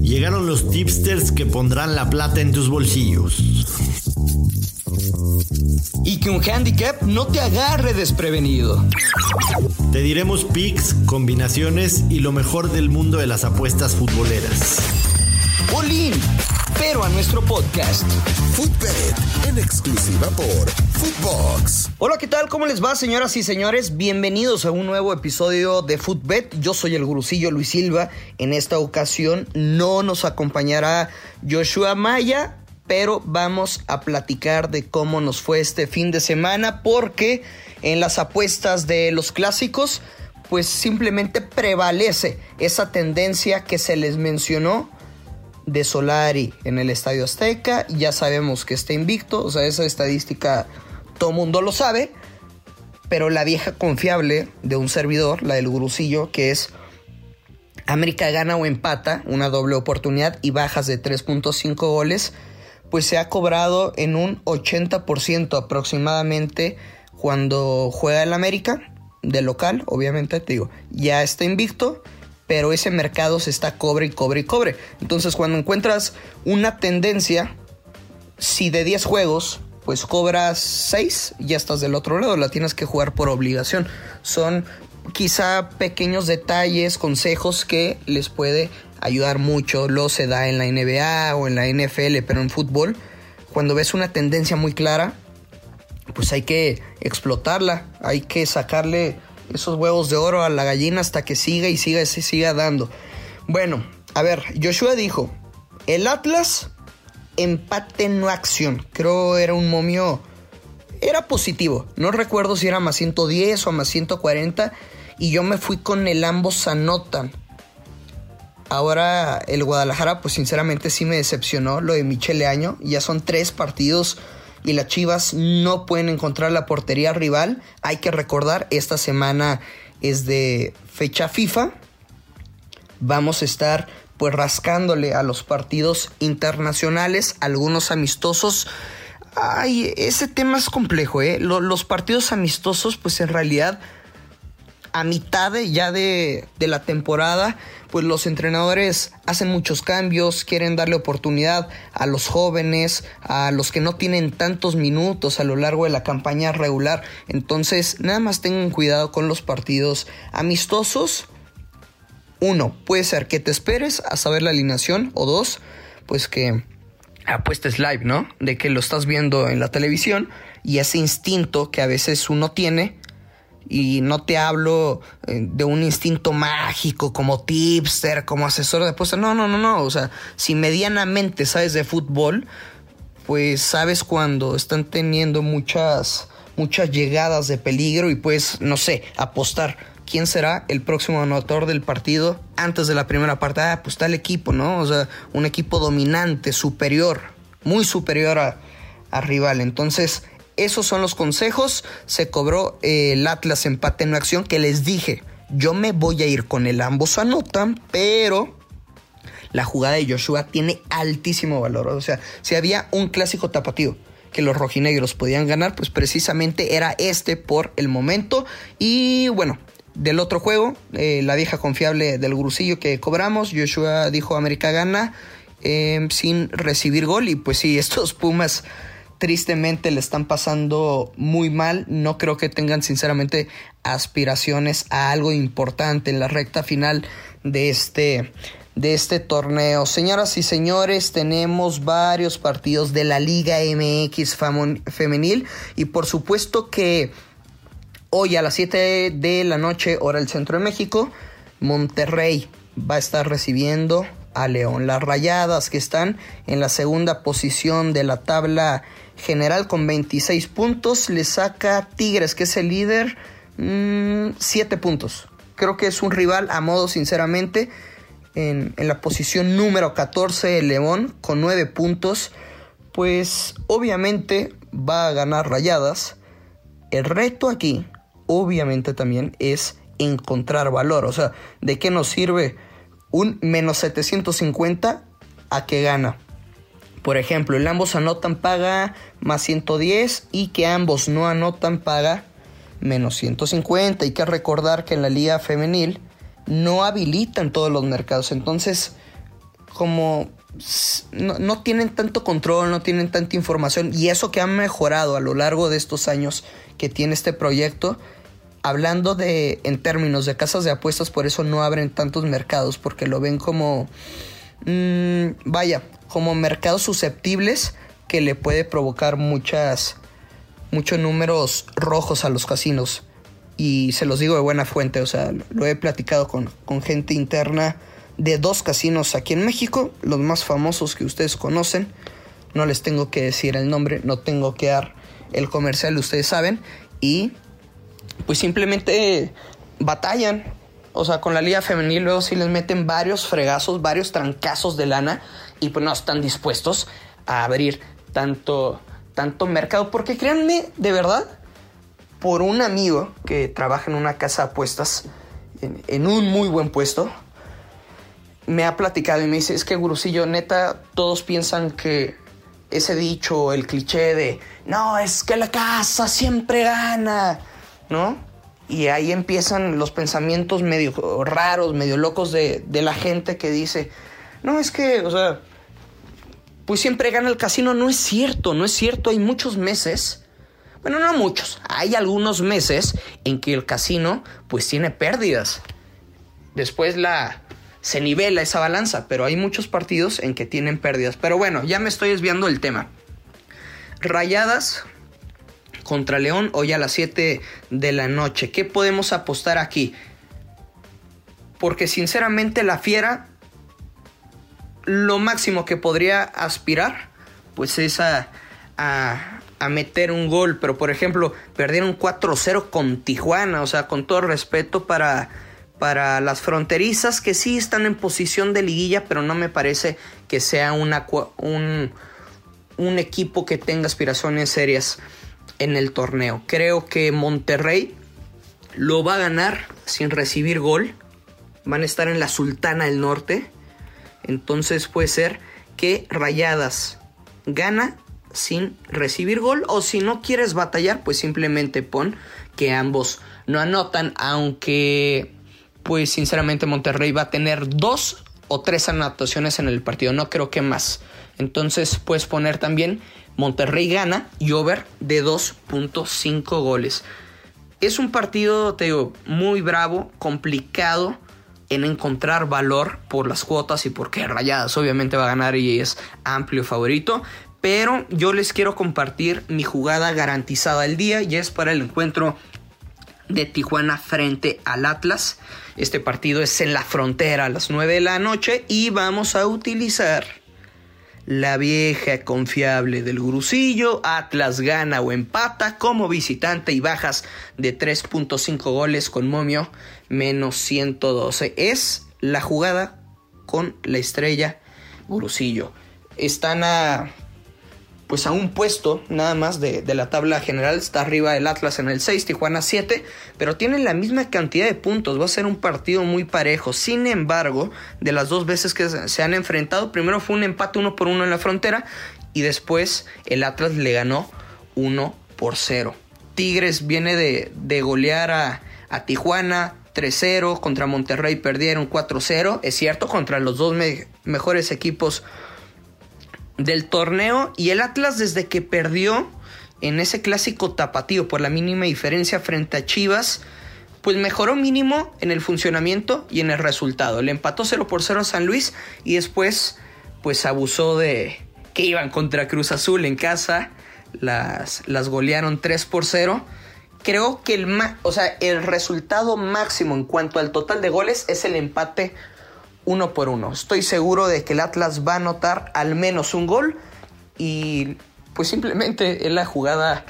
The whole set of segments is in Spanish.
Llegaron los tipsters que pondrán la plata en tus bolsillos. Y que un handicap no te agarre desprevenido. Te diremos picks, combinaciones y lo mejor del mundo de las apuestas futboleras. Bolín, pero a nuestro podcast. Footbet, en exclusiva por Footbox. Hola, ¿qué tal? ¿Cómo les va, señoras y señores? Bienvenidos a un nuevo episodio de Footbet. Yo soy el gurusillo Luis Silva. En esta ocasión no nos acompañará Joshua Maya, pero vamos a platicar de cómo nos fue este fin de semana porque en las apuestas de los clásicos pues simplemente prevalece esa tendencia que se les mencionó de Solari en el Estadio Azteca. Ya sabemos que está invicto, o sea, esa estadística todo mundo lo sabe. Pero la vieja confiable de un servidor, la del gurusillo, que es América gana o empata, una doble oportunidad y bajas de 3.5 goles, pues se ha cobrado en un 80% aproximadamente cuando juega el América, de local, obviamente, te digo, ya está invicto pero ese mercado se está cobre y cobre y cobre. Entonces cuando encuentras una tendencia, si de 10 juegos, pues cobras 6, ya estás del otro lado, la tienes que jugar por obligación. Son quizá pequeños detalles, consejos que les puede ayudar mucho. Lo se da en la NBA o en la NFL, pero en fútbol, cuando ves una tendencia muy clara, pues hay que explotarla, hay que sacarle esos huevos de oro a la gallina hasta que siga y siga y siga dando. Bueno, a ver, Joshua dijo, el Atlas empate no acción. Creo era un momio, era positivo. No recuerdo si era más 110 o más 140 y yo me fui con el ambos anotan. Ahora el Guadalajara, pues sinceramente sí me decepcionó lo de Michele Año. Ya son tres partidos y las Chivas no pueden encontrar la portería rival. Hay que recordar, esta semana es de fecha FIFA. Vamos a estar pues rascándole a los partidos internacionales, algunos amistosos. Ay, ese tema es complejo, ¿eh? Los partidos amistosos, pues en realidad, a mitad ya de, de la temporada, pues los entrenadores hacen muchos cambios, quieren darle oportunidad a los jóvenes, a los que no tienen tantos minutos a lo largo de la campaña regular. Entonces, nada más tengan cuidado con los partidos amistosos. Uno, puede ser que te esperes a saber la alineación. O dos, pues que apuestes live, ¿no? De que lo estás viendo en la televisión y ese instinto que a veces uno tiene y no te hablo eh, de un instinto mágico como tipster, como asesor de apuestas. No, no, no, no. O sea, si medianamente sabes de fútbol, pues sabes cuando están teniendo muchas, muchas llegadas de peligro y pues, no sé, apostar. ¿Quién será el próximo anotador del partido antes de la primera parte? Ah, pues el equipo, ¿no? O sea, un equipo dominante, superior, muy superior a rival. Entonces, esos son los consejos. Se cobró eh, el Atlas empate en acción que les dije. Yo me voy a ir con el ambos anotan, pero la jugada de Joshua tiene altísimo valor. O sea, si había un clásico tapatío que los rojinegros podían ganar, pues precisamente era este por el momento. Y bueno, del otro juego, eh, la vieja confiable del grusillo que cobramos, Joshua dijo América gana eh, sin recibir gol. Y pues sí, estos Pumas tristemente le están pasando muy mal. No creo que tengan sinceramente aspiraciones a algo importante en la recta final de este de este torneo. Señoras y señores, tenemos varios partidos de la Liga MX femenil y por supuesto que hoy a las 7 de la noche, hora del centro de México, Monterrey va a estar recibiendo a León. Las Rayadas que están en la segunda posición de la tabla general con 26 puntos. Le saca Tigres, que es el líder, 7 mm, puntos. Creo que es un rival a modo, sinceramente. En, en la posición número 14, el León, con 9 puntos. Pues obviamente va a ganar rayadas. El reto aquí, obviamente también, es encontrar valor. O sea, ¿de qué nos sirve un menos 750 a que gana? Por ejemplo, el ambos anotan paga más 110 y que ambos no anotan paga menos 150. Hay que recordar que en la liga femenil no habilitan todos los mercados. Entonces, como no, no, tienen tanto control, no tienen tanta información y eso que han mejorado a lo largo de estos años que tiene este proyecto, hablando de en términos de casas de apuestas, por eso no abren tantos mercados, porque lo ven como, mmm, vaya, como mercados susceptibles que le puede provocar muchas, muchos números rojos a los casinos. Y se los digo de buena fuente, o sea, lo he platicado con, con gente interna de dos casinos aquí en México, los más famosos que ustedes conocen. No les tengo que decir el nombre, no tengo que dar el comercial, ustedes saben. Y pues simplemente batallan. O sea, con la liga femenil luego sí les meten varios fregazos, varios trancazos de lana y pues no están dispuestos a abrir tanto, tanto mercado. Porque créanme, de verdad, por un amigo que trabaja en una casa de apuestas, en, un muy buen puesto, me ha platicado y me dice, es que Gurusillo, neta, todos piensan que ese dicho, el cliché de, no, es que la casa siempre gana, ¿no? Y ahí empiezan los pensamientos medio raros, medio locos de, de la gente que dice, no, es que, o sea, pues siempre gana el casino. No es cierto, no es cierto. Hay muchos meses, bueno, no muchos, hay algunos meses en que el casino pues tiene pérdidas. Después la, se nivela esa balanza, pero hay muchos partidos en que tienen pérdidas. Pero bueno, ya me estoy desviando del tema. Rayadas contra León hoy a las 7 de la noche. ¿Qué podemos apostar aquí? Porque sinceramente la fiera, lo máximo que podría aspirar, pues es a, a, meter un gol. Pero por ejemplo, perdieron 4-0 con Tijuana. O sea, con todo respeto para para las fronterizas que sí están en posición de liguilla, pero no me parece que sea un, un equipo que tenga aspiraciones serias en el torneo. Creo que Monterrey lo va a ganar sin recibir gol. Van a estar en la Sultana del Norte. Entonces puede ser que Rayadas gana sin recibir gol. O si no quieres batallar, pues simplemente pon que ambos no anotan. Aunque pues sinceramente Monterrey va a tener dos o tres anotaciones en el partido, no creo que más. Entonces puedes poner también Monterrey gana y over de 2.5 goles. Es un partido, te digo, muy bravo, complicado en encontrar valor por las cuotas y porque Rayadas obviamente va a ganar y es amplio favorito. Pero yo les quiero compartir mi jugada garantizada del día y es para el encuentro de Tijuana frente al Atlas. Este partido es en la frontera a las 9 de la noche y vamos a utilizar la vieja confiable del Gurusillo. Atlas gana o empata como visitante y bajas de 3.5 goles con momio menos 112. Es la jugada con la estrella Gurusillo. Están a pues a un puesto nada más de, la tabla general. Está arriba el Atlas en el 6, Tijuana 7, pero tienen la misma cantidad de puntos. Va a ser un partido muy parejo. Sin embargo, de las dos veces que se han enfrentado, primero fue un empate uno por uno en la frontera y después el Atlas le ganó 1 por 0. Tigres viene de, de golear a, a Tijuana 3-0, contra Monterrey perdieron 4-0, es cierto, contra los dos mejores equipos del torneo y el Atlas desde que perdió en ese clásico tapatío por la mínima diferencia frente a Chivas, pues mejoró mínimo en el funcionamiento y en el resultado. Le empató 0 por 0 a San Luis y después pues abusó de que iban contra Cruz Azul en casa, las, las golearon 3 por 0. Creo que el, o sea, el resultado máximo en cuanto al total de goles es el empate uno por uno. Estoy seguro de que el Atlas va a anotar al menos un gol y pues simplemente es la jugada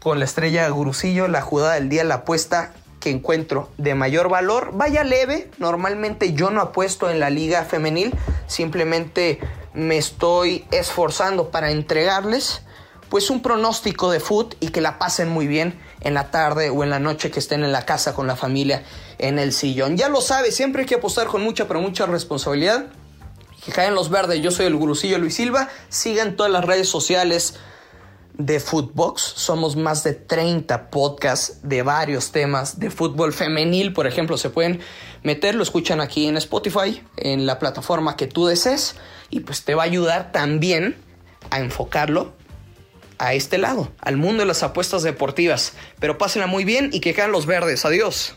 con la estrella Gurusillo, la jugada del día, la apuesta que encuentro de mayor valor. Vaya leve, normalmente yo no apuesto en la liga femenil, simplemente me estoy esforzando para entregarles pues un pronóstico de foot y que la pasen muy bien en la tarde o en la noche que estén en la casa con la familia en el sillón. Ya lo sabes, siempre hay que apostar con mucha pero mucha responsabilidad. Que caen los verdes, yo soy el gurusillo Luis Silva. Sigan todas las redes sociales de Footbox. Somos más de 30 podcasts de varios temas de fútbol femenil, por ejemplo. Se pueden meter, lo escuchan aquí en Spotify, en la plataforma que tú desees, y pues te va a ayudar también a enfocarlo a este lado, al mundo de las apuestas deportivas. Pero pásenla muy bien y que quedan los verdes. Adiós.